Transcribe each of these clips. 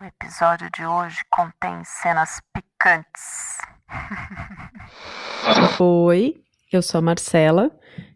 O episódio de hoje contém cenas picantes. Oi, eu sou a Marcela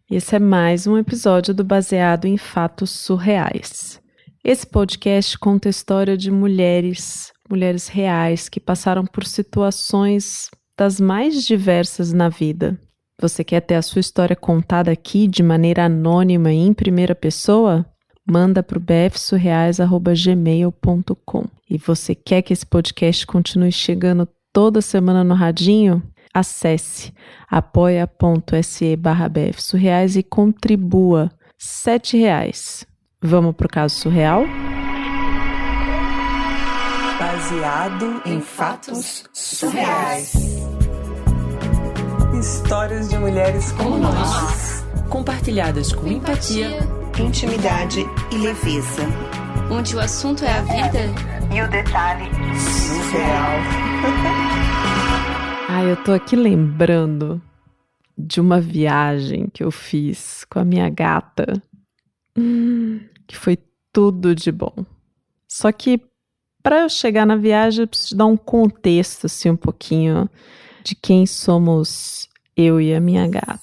e esse é mais um episódio do Baseado em Fatos Surreais. Esse podcast conta a história de mulheres, mulheres reais que passaram por situações das mais diversas na vida. Você quer ter a sua história contada aqui de maneira anônima e em primeira pessoa? manda para o bfsurreais.gmail.com. E você quer que esse podcast continue chegando toda semana no radinho? Acesse apoia.se barra bfsurreais e contribua sete reais. Vamos pro caso surreal? Baseado em fatos surreais. Histórias de mulheres como nós, compartilhadas com empatia intimidade e leveza. Onde o assunto é a vida e o detalhe surreal. Ai, eu tô aqui lembrando de uma viagem que eu fiz com a minha gata, que foi tudo de bom. Só que para eu chegar na viagem, eu preciso dar um contexto assim um pouquinho de quem somos eu e a minha gata.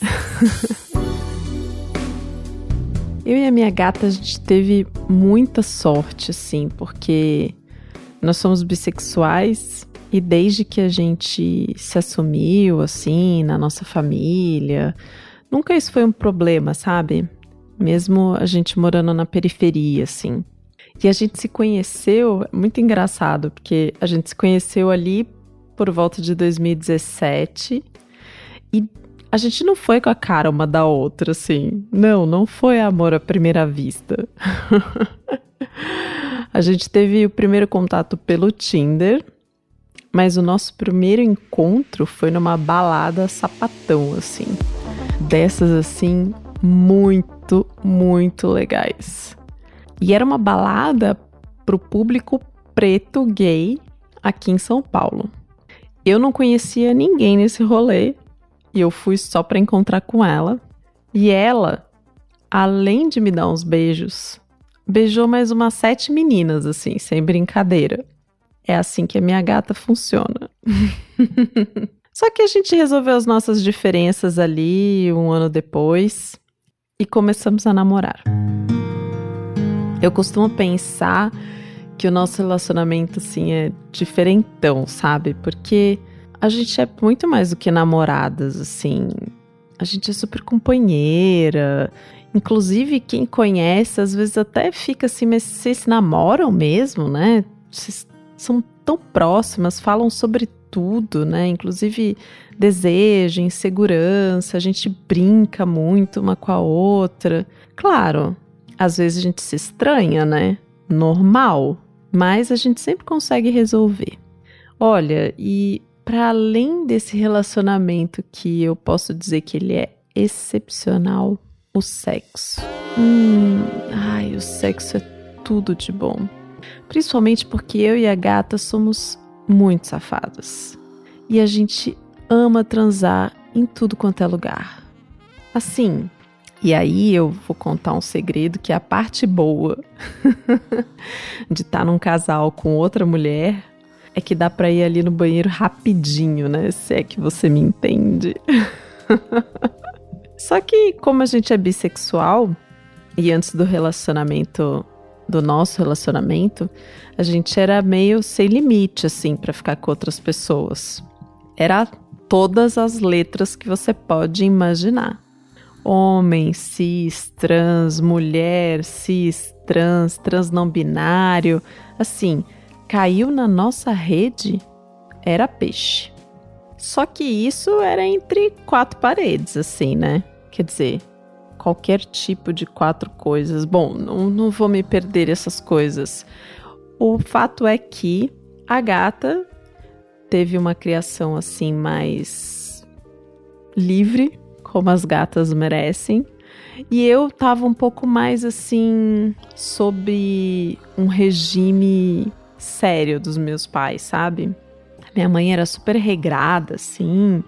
Eu e a minha gata, a gente teve muita sorte, assim, porque nós somos bissexuais e desde que a gente se assumiu, assim, na nossa família, nunca isso foi um problema, sabe? Mesmo a gente morando na periferia, assim. E a gente se conheceu, muito engraçado, porque a gente se conheceu ali por volta de 2017 e a gente não foi com a cara uma da outra, assim. Não, não foi amor à primeira vista. a gente teve o primeiro contato pelo Tinder, mas o nosso primeiro encontro foi numa balada sapatão, assim. Dessas, assim, muito, muito legais. E era uma balada pro público preto gay aqui em São Paulo. Eu não conhecia ninguém nesse rolê, e eu fui só para encontrar com ela. E ela, além de me dar uns beijos, beijou mais umas sete meninas, assim, sem brincadeira. É assim que a minha gata funciona. Só que a gente resolveu as nossas diferenças ali um ano depois e começamos a namorar. Eu costumo pensar que o nosso relacionamento assim é diferentão, sabe? Porque a gente é muito mais do que namoradas, assim. A gente é super companheira. Inclusive, quem conhece, às vezes até fica assim, mas vocês se namoram mesmo, né? Vocês são tão próximas, falam sobre tudo, né? Inclusive desejo, insegurança, a gente brinca muito uma com a outra. Claro, às vezes a gente se estranha, né? Normal, mas a gente sempre consegue resolver. Olha, e para além desse relacionamento que eu posso dizer que ele é excepcional, o sexo. Hum, ai, o sexo é tudo de bom. Principalmente porque eu e a gata somos muito safadas. E a gente ama transar em tudo quanto é lugar. Assim, e aí eu vou contar um segredo que é a parte boa de estar tá num casal com outra mulher é que dá pra ir ali no banheiro rapidinho, né? Se é que você me entende. Só que, como a gente é bissexual, e antes do relacionamento, do nosso relacionamento, a gente era meio sem limite, assim, para ficar com outras pessoas. Era todas as letras que você pode imaginar. Homem, cis, trans, mulher, cis, trans, trans não binário, assim, caiu na nossa rede era peixe. Só que isso era entre quatro paredes, assim, né? Quer dizer, qualquer tipo de quatro coisas. Bom, não, não vou me perder essas coisas. O fato é que a gata teve uma criação assim mais livre, como as gatas merecem. E eu tava um pouco mais assim sob um regime sério dos meus pais, sabe? Minha mãe era super regrada, assim.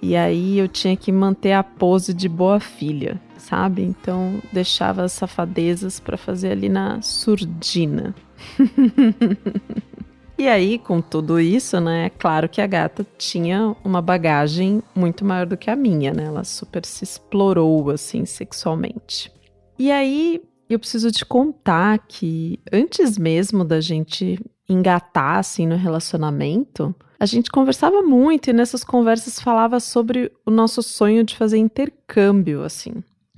E aí eu tinha que manter a pose de boa filha, sabe? Então deixava as safadezas para fazer ali na surdina. e aí, com tudo isso, né? É claro que a gata tinha uma bagagem muito maior do que a minha, né? Ela super se explorou assim sexualmente. E aí, eu preciso te contar que antes mesmo da gente engatar assim no relacionamento, a gente conversava muito e nessas conversas falava sobre o nosso sonho de fazer intercâmbio, assim.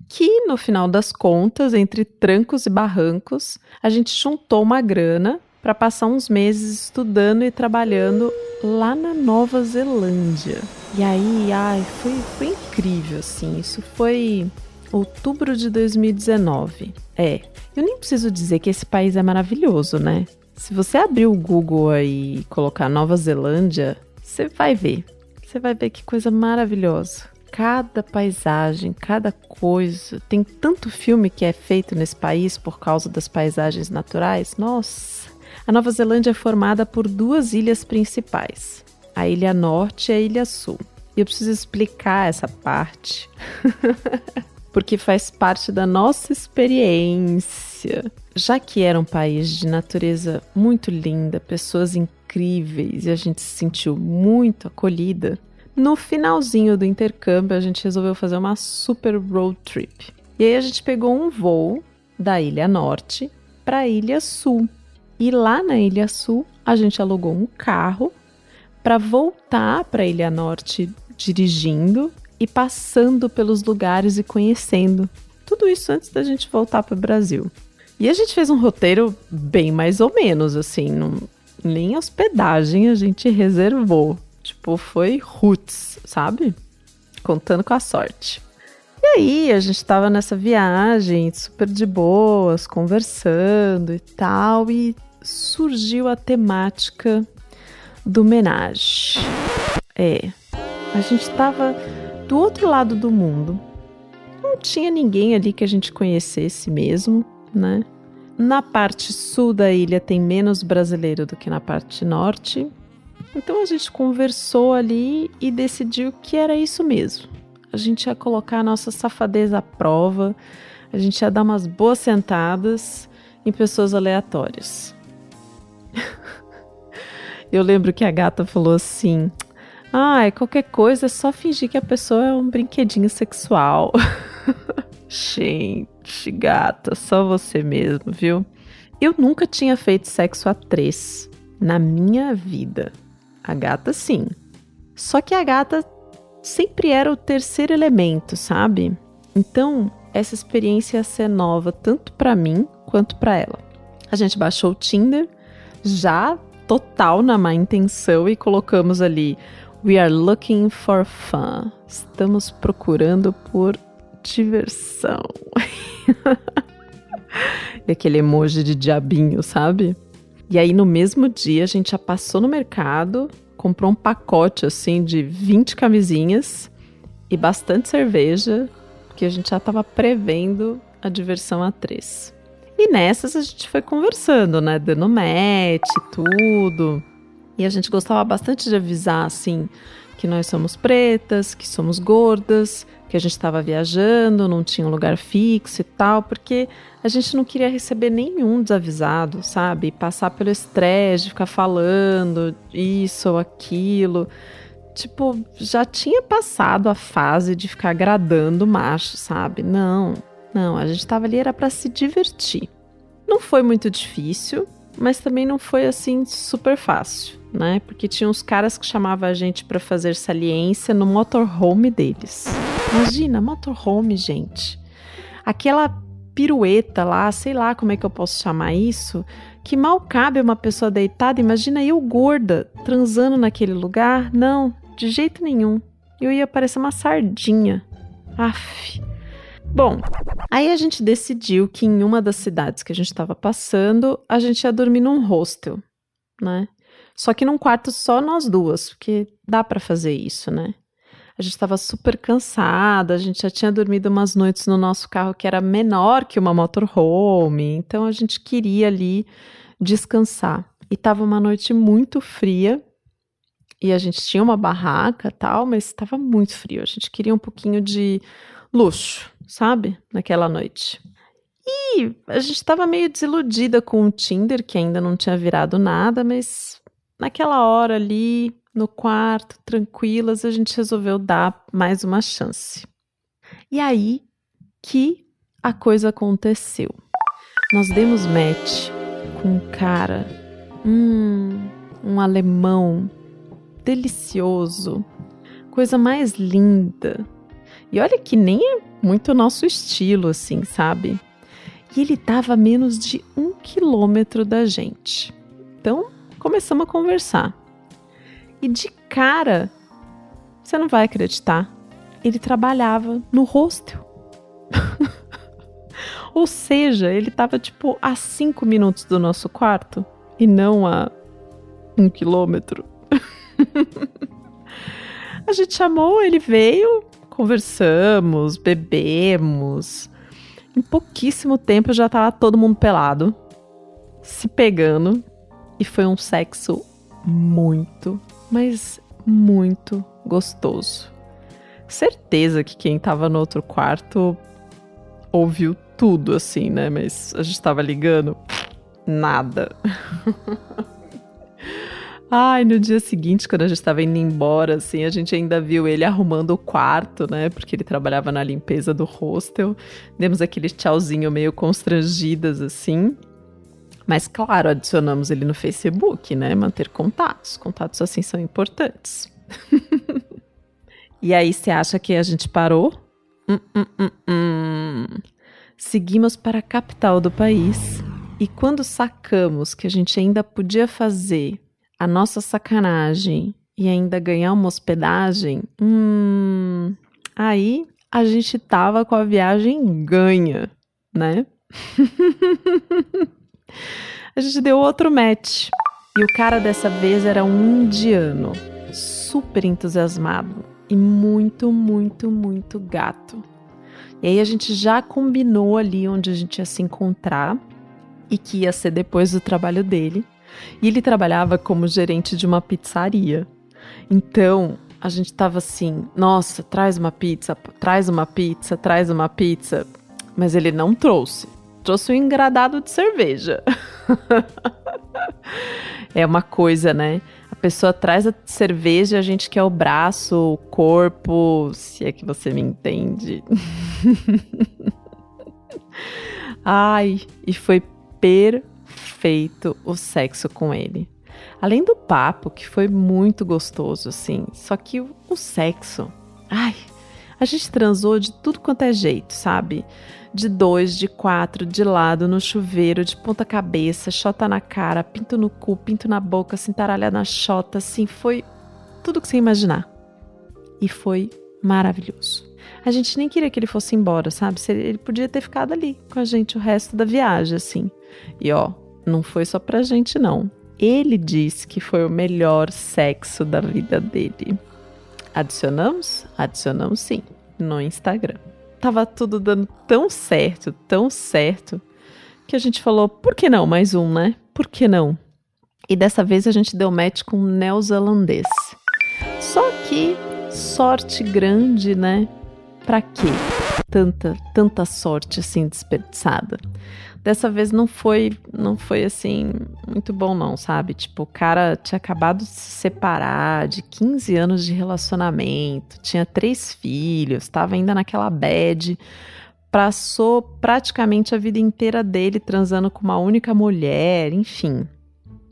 Que no final das contas, entre trancos e barrancos, a gente juntou uma grana para passar uns meses estudando e trabalhando lá na Nova Zelândia. E aí, ai, foi, foi incrível, assim. Isso foi outubro de 2019. É, eu nem preciso dizer que esse país é maravilhoso, né? Se você abrir o Google aí e colocar Nova Zelândia, você vai ver. Você vai ver que coisa maravilhosa. Cada paisagem, cada coisa. Tem tanto filme que é feito nesse país por causa das paisagens naturais. Nossa! A Nova Zelândia é formada por duas ilhas principais: a Ilha Norte e a Ilha Sul. E eu preciso explicar essa parte. porque faz parte da nossa experiência. Já que era um país de natureza muito linda, pessoas incríveis e a gente se sentiu muito acolhida, no finalzinho do intercâmbio a gente resolveu fazer uma super road trip. E aí a gente pegou um voo da Ilha Norte para a Ilha Sul. E lá na Ilha Sul a gente alugou um carro para voltar para a Ilha Norte dirigindo e passando pelos lugares e conhecendo. Tudo isso antes da gente voltar para o Brasil. E a gente fez um roteiro bem mais ou menos, assim, não, nem hospedagem a gente reservou. Tipo, foi roots, sabe? Contando com a sorte. E aí, a gente tava nessa viagem, super de boas, conversando e tal, e surgiu a temática do homenagem. É, a gente tava do outro lado do mundo. Não tinha ninguém ali que a gente conhecesse mesmo, né? Na parte sul da ilha tem menos brasileiro do que na parte norte. Então a gente conversou ali e decidiu que era isso mesmo. A gente ia colocar a nossa safadeza à prova, a gente ia dar umas boas sentadas em pessoas aleatórias. Eu lembro que a gata falou assim: Ai, qualquer coisa é só fingir que a pessoa é um brinquedinho sexual. Gente, gata, só você mesmo, viu? Eu nunca tinha feito sexo a três na minha vida. A gata, sim. Só que a gata sempre era o terceiro elemento, sabe? Então, essa experiência ia ser nova tanto para mim quanto para ela. A gente baixou o Tinder, já total na má intenção, e colocamos ali We are looking for fun. Estamos procurando por diversão. e aquele emoji de diabinho, sabe? E aí no mesmo dia a gente já passou no mercado, comprou um pacote assim de 20 camisinhas e bastante cerveja, porque a gente já estava prevendo a diversão a três. E nessas a gente foi conversando, né? Dando match, tudo. E a gente gostava bastante de avisar, assim, que nós somos pretas, que somos gordas, que a gente estava viajando, não tinha um lugar fixo e tal, porque a gente não queria receber nenhum desavisado, sabe? Passar pelo estresse ficar falando isso ou aquilo. Tipo, já tinha passado a fase de ficar agradando macho, sabe? Não, não, a gente estava ali era para se divertir. Não foi muito difícil, mas também não foi assim super fácil, né? Porque tinha uns caras que chamavam a gente para fazer saliência no motorhome deles. Imagina, motorhome, gente. Aquela pirueta lá, sei lá como é que eu posso chamar isso, que mal cabe uma pessoa deitada. Imagina eu gorda transando naquele lugar? Não, de jeito nenhum. Eu ia parecer uma sardinha. Aff. Bom, aí a gente decidiu que em uma das cidades que a gente estava passando, a gente ia dormir num hostel, né? Só que num quarto só nós duas, porque dá para fazer isso, né? A gente estava super cansada, a gente já tinha dormido umas noites no nosso carro que era menor que uma motorhome, então a gente queria ali descansar. E estava uma noite muito fria E a gente tinha uma barraca tal, mas estava muito frio. A gente queria um pouquinho de luxo, sabe? Naquela noite. E a gente estava meio desiludida com o Tinder, que ainda não tinha virado nada, mas naquela hora ali, no quarto, tranquilas, a gente resolveu dar mais uma chance. E aí que a coisa aconteceu. Nós demos match com um cara, hum, um alemão delicioso, coisa mais linda. E olha que nem é muito nosso estilo, assim, sabe? E ele tava a menos de um quilômetro da gente. Então começamos a conversar. E de cara, você não vai acreditar, ele trabalhava no hostel. Ou seja, ele estava tipo a cinco minutos do nosso quarto e não a um quilômetro. a gente chamou, ele veio, conversamos, bebemos. Em pouquíssimo tempo já tava todo mundo pelado, se pegando, e foi um sexo muito mas muito gostoso. Certeza que quem tava no outro quarto ouviu tudo assim, né? Mas a gente tava ligando, nada. Ai, no dia seguinte, quando a gente estava indo embora, assim, a gente ainda viu ele arrumando o quarto, né? Porque ele trabalhava na limpeza do hostel. Demos aquele tchauzinho meio constrangidas, assim. Mas, claro, adicionamos ele no Facebook, né? Manter contatos. Contatos assim são importantes. e aí, você acha que a gente parou? Hum, hum, hum, hum, Seguimos para a capital do país. E quando sacamos que a gente ainda podia fazer a nossa sacanagem e ainda ganhar uma hospedagem, hum, aí a gente tava com a viagem ganha, né? A gente deu outro match. E o cara dessa vez era um indiano, super entusiasmado e muito, muito, muito gato. E aí a gente já combinou ali onde a gente ia se encontrar e que ia ser depois do trabalho dele. E ele trabalhava como gerente de uma pizzaria. Então, a gente tava assim: "Nossa, traz uma pizza, traz uma pizza, traz uma pizza". Mas ele não trouxe trouxe um engradado de cerveja. é uma coisa, né? A pessoa traz a cerveja, a gente quer o braço, o corpo, se é que você me entende. Ai, e foi perfeito o sexo com ele. Além do papo, que foi muito gostoso, assim. Só que o, o sexo. Ai, a gente transou de tudo quanto é jeito, sabe? de dois, de quatro, de lado, no chuveiro, de ponta cabeça, chota na cara, pinto no cu, pinto na boca, cintaralha na chota, assim, foi tudo que você imaginar. E foi maravilhoso. A gente nem queria que ele fosse embora, sabe? Ele podia ter ficado ali com a gente o resto da viagem, assim. E ó, não foi só pra gente, não. Ele disse que foi o melhor sexo da vida dele. Adicionamos? Adicionamos sim, no Instagram tava tudo dando tão certo, tão certo, que a gente falou, por que não mais um, né? Por que não? E dessa vez a gente deu match com um neozelandês. Só que sorte grande, né? Pra quê? Tanta, tanta sorte assim desperdiçada. Dessa vez não foi, não foi assim muito bom não, sabe? Tipo, o cara tinha acabado de se separar, de 15 anos de relacionamento, tinha três filhos, estava ainda naquela bad, passou praticamente a vida inteira dele transando com uma única mulher, enfim.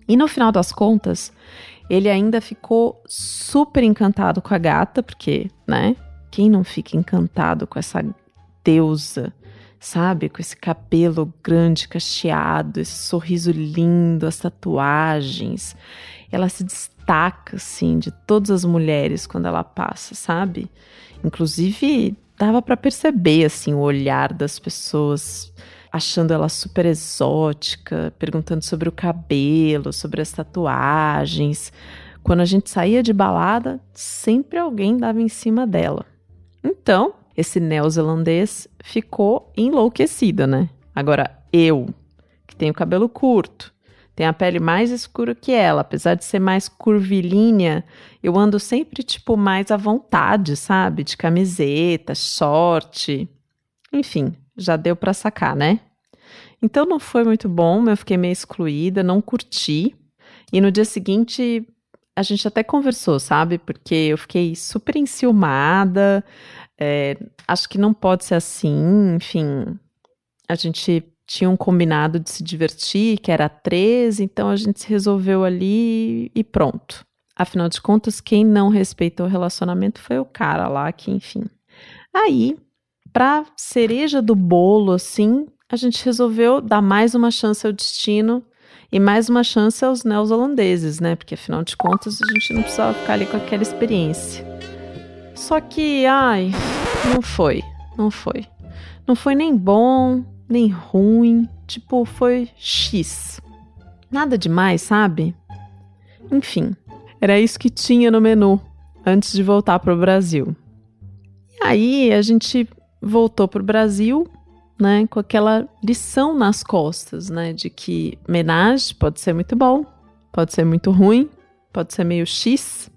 E no final das contas, ele ainda ficou super encantado com a gata, porque, né? Quem não fica encantado com essa deusa sabe? Com esse cabelo grande, cacheado, esse sorriso lindo, as tatuagens. Ela se destaca, assim, de todas as mulheres quando ela passa, sabe? Inclusive, dava para perceber, assim, o olhar das pessoas achando ela super exótica, perguntando sobre o cabelo, sobre as tatuagens. Quando a gente saía de balada, sempre alguém dava em cima dela. Então, esse neozelandês ficou enlouquecida, né? Agora, eu, que tenho cabelo curto, Tem a pele mais escura que ela, apesar de ser mais curvilínea, eu ando sempre tipo mais à vontade, sabe? De camiseta, short. Enfim, já deu para sacar, né? Então não foi muito bom, eu fiquei meio excluída, não curti. E no dia seguinte a gente até conversou, sabe? Porque eu fiquei super enciumada. É, acho que não pode ser assim, enfim. A gente tinha um combinado de se divertir, que era 13, então a gente se resolveu ali e pronto. Afinal de contas, quem não respeitou o relacionamento foi o cara lá, que enfim. Aí, pra cereja do bolo, assim, a gente resolveu dar mais uma chance ao destino e mais uma chance aos neozelandeses, né? Porque afinal de contas a gente não precisava ficar ali com aquela experiência. Só que, ai, não foi, não foi. Não foi nem bom, nem ruim, tipo, foi X. Nada demais, sabe? Enfim, era isso que tinha no menu antes de voltar para o Brasil. E aí a gente voltou para o Brasil né, com aquela lição nas costas, né, de que menage pode ser muito bom, pode ser muito ruim, pode ser meio X,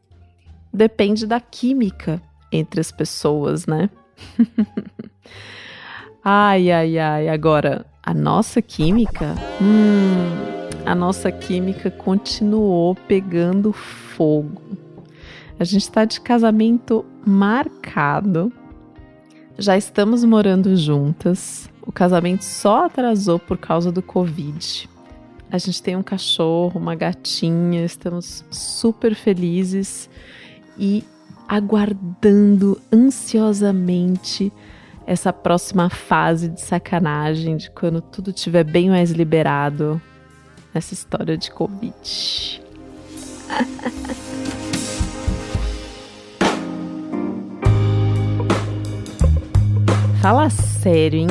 depende da química entre as pessoas, né? ai, ai, ai, agora a nossa química, hum, a nossa química continuou pegando fogo. A gente está de casamento marcado. Já estamos morando juntas. O casamento só atrasou por causa do Covid. A gente tem um cachorro, uma gatinha, estamos super felizes e aguardando ansiosamente essa próxima fase de sacanagem, de quando tudo estiver bem mais liberado nessa história de Covid. Fala sério, hein?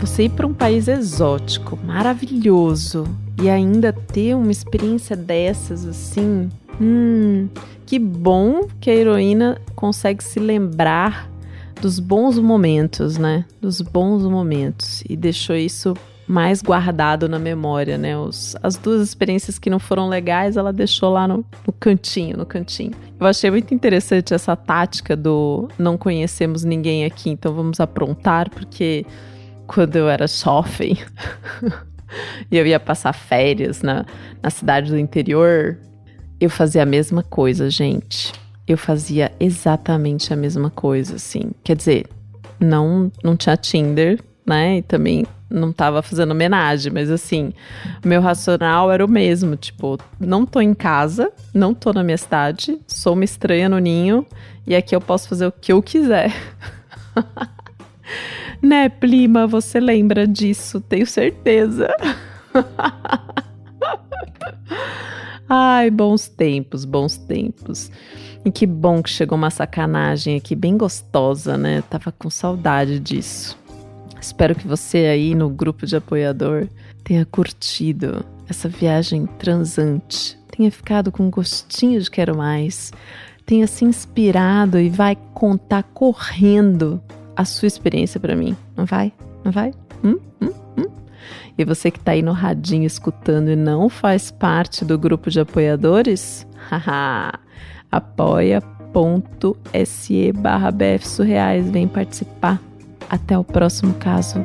Você ir para um país exótico, maravilhoso, e ainda ter uma experiência dessas assim, hum, que bom que a heroína consegue se lembrar dos bons momentos, né? Dos bons momentos e deixou isso mais guardado na memória, né? Os, as duas experiências que não foram legais, ela deixou lá no, no, cantinho, no cantinho. Eu achei muito interessante essa tática do não conhecemos ninguém aqui, então vamos aprontar, porque quando eu era jovem e eu ia passar férias na, na cidade do interior, eu fazia a mesma coisa, gente. Eu fazia exatamente a mesma coisa, assim. Quer dizer, não, não tinha Tinder, né? E também não tava fazendo homenagem, mas assim, meu racional era o mesmo, tipo, não tô em casa, não tô na minha cidade, sou uma estranha no ninho e aqui eu posso fazer o que eu quiser. Né, Plima, você lembra disso, tenho certeza. Ai, bons tempos, bons tempos. E que bom que chegou uma sacanagem aqui bem gostosa, né? tava com saudade disso. Espero que você aí no grupo de apoiador tenha curtido essa viagem transante, tenha ficado com gostinho de quero mais, tenha se inspirado e vai contar correndo a sua experiência para mim. Não vai? Não vai? Hum? Hum? E você que está aí no radinho escutando e não faz parte do grupo de apoiadores? Haha! apoia.se barra Vem participar. Até o próximo caso.